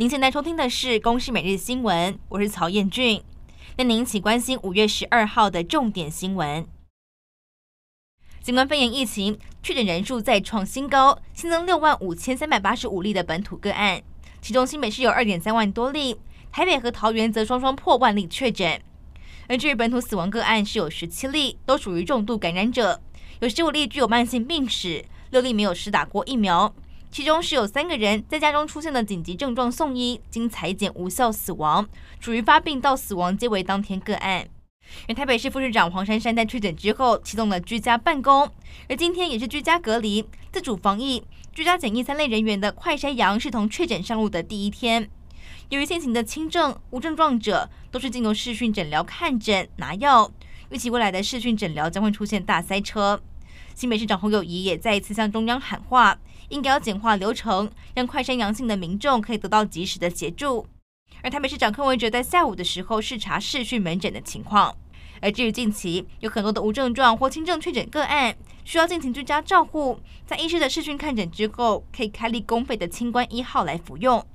您现在收听的是《公视每日新闻》，我是曹彦俊。那您一起关心五月十二号的重点新闻。新冠肺炎疫情确诊人数再创新高，新增六万五千三百八十五例的本土个案，其中新北市有二点三万多例，台北和桃园则双双破万例确诊。而至于本土死亡个案是有十七例，都属于重度感染者，有十五例具有慢性病史，六例没有施打过疫苗。其中是有三个人在家中出现了紧急症状送医，经裁剪无效死亡，属于发病到死亡皆为当天个案。而台北市副市长黄珊珊在确诊之后启动了居家办公，而今天也是居家隔离、自主防疫、居家检疫三类人员的快筛阳视同确诊上路的第一天。由于现行的轻症、无症状者都是进入视讯诊疗看诊拿药，预期未来的视讯诊疗将会出现大塞车。新北市长侯友谊也再一次向中央喊话。应该要简化流程，让快筛阳性的民众可以得到及时的协助。而台北市长柯文哲在下午的时候视察视讯门诊的情况。而至于近期有很多的无症状或轻症确诊个案，需要进行居家照护，在医师的视讯看诊之后，可以开立公费的清关一号来服用。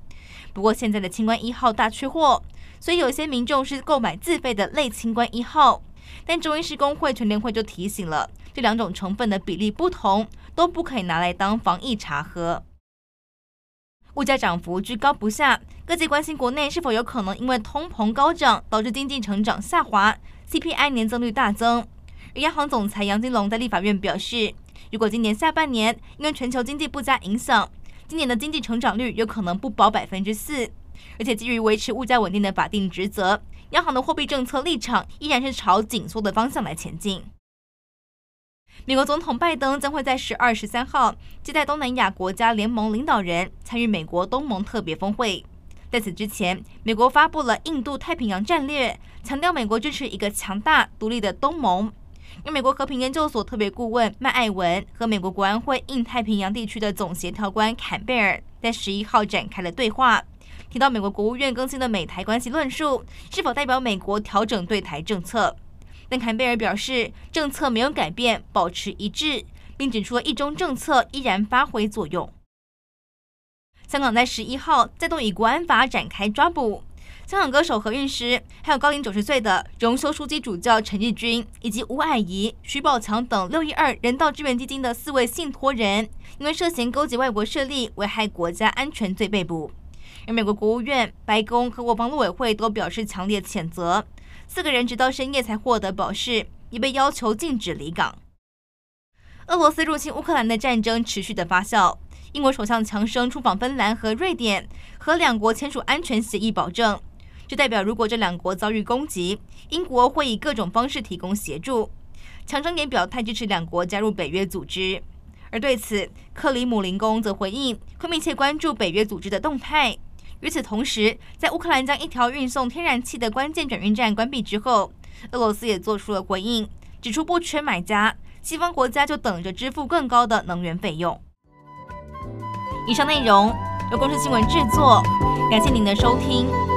不过现在的清关一号大缺货，所以有些民众是购买自费的类清关一号。但中医师工会全联会就提醒了，这两种成分的比例不同。都不可以拿来当防疫茶喝。物价涨幅居高不下，各界关心国内是否有可能因为通膨高涨导致经济成长下滑，CPI 年增率大增。而央行总裁杨金龙在立法院表示，如果今年下半年因为全球经济不佳影响，今年的经济成长率有可能不保百分之四，而且基于维持物价稳定的法定职责，央行的货币政策立场依然是朝紧缩的方向来前进。美国总统拜登将会在十二、十三号接待东南亚国家联盟领导人，参与美国东盟特别峰会。在此之前，美国发布了印度太平洋战略，强调美国支持一个强大独立的东盟。而美国和平研究所特别顾问麦艾文和美国国安会印太平洋地区的总协调官坎贝尔在十一号展开了对话，提到美国国务院更新的美台关系论述是否代表美国调整对台政策。但坎贝尔表示，政策没有改变，保持一致，并指出了一中政策依然发挥作用。香港在十一号再度以国安法展开抓捕，香港歌手何韵诗，还有高龄九十岁的荣休枢机主教陈日君，以及吴霭仪、徐宝强等六一二人道支援基金的四位信托人，因为涉嫌勾结外国势力、危害国家安全罪被捕。而美国国务院、白宫和国防陆委会都表示强烈谴责。四个人直到深夜才获得保释，已被要求禁止离港。俄罗斯入侵乌克兰的战争持续的发酵。英国首相强生出访芬兰和瑞典，和两国签署安全协议保证。这代表如果这两国遭遇攻击，英国会以各种方式提供协助。强生也表态支持两国加入北约组织。而对此，克里姆林宫则回应，会密切关注北约组织的动态。与此同时，在乌克兰将一条运送天然气的关键转运站关闭之后，俄罗斯也做出了回应，指出不缺买家，西方国家就等着支付更高的能源费用。以上内容由公司新闻制作，感谢您的收听。